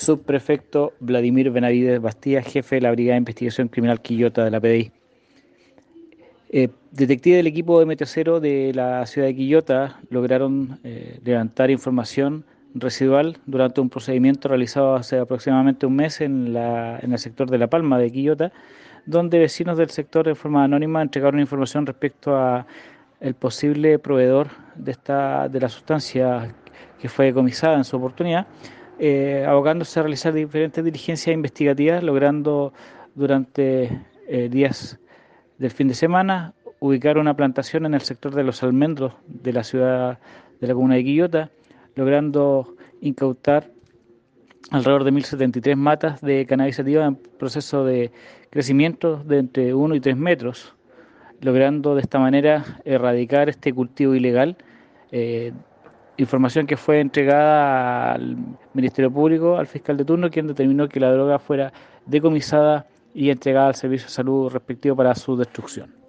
subprefecto Vladimir Benavides Bastía, jefe de la Brigada de Investigación Criminal Quillota de la PDI. Eh, detectives del equipo de Meteocero de la ciudad de Quillota lograron eh, levantar información residual durante un procedimiento realizado hace aproximadamente un mes en, la, en el sector de La Palma de Quillota, donde vecinos del sector de forma anónima entregaron información respecto a el posible proveedor de esta de la sustancia que fue decomisada en su oportunidad, eh, abogándose a realizar diferentes diligencias investigativas, logrando durante eh, días del fin de semana, ubicar una plantación en el sector de los almendros de la ciudad de la comuna de Quillota, logrando incautar alrededor de 1.073 matas de cannabis sativa en proceso de crecimiento de entre 1 y 3 metros, logrando de esta manera erradicar este cultivo ilegal. Eh, información que fue entregada al Ministerio Público, al fiscal de turno, quien determinó que la droga fuera decomisada y entregada al Servicio de Salud respectivo para su destrucción.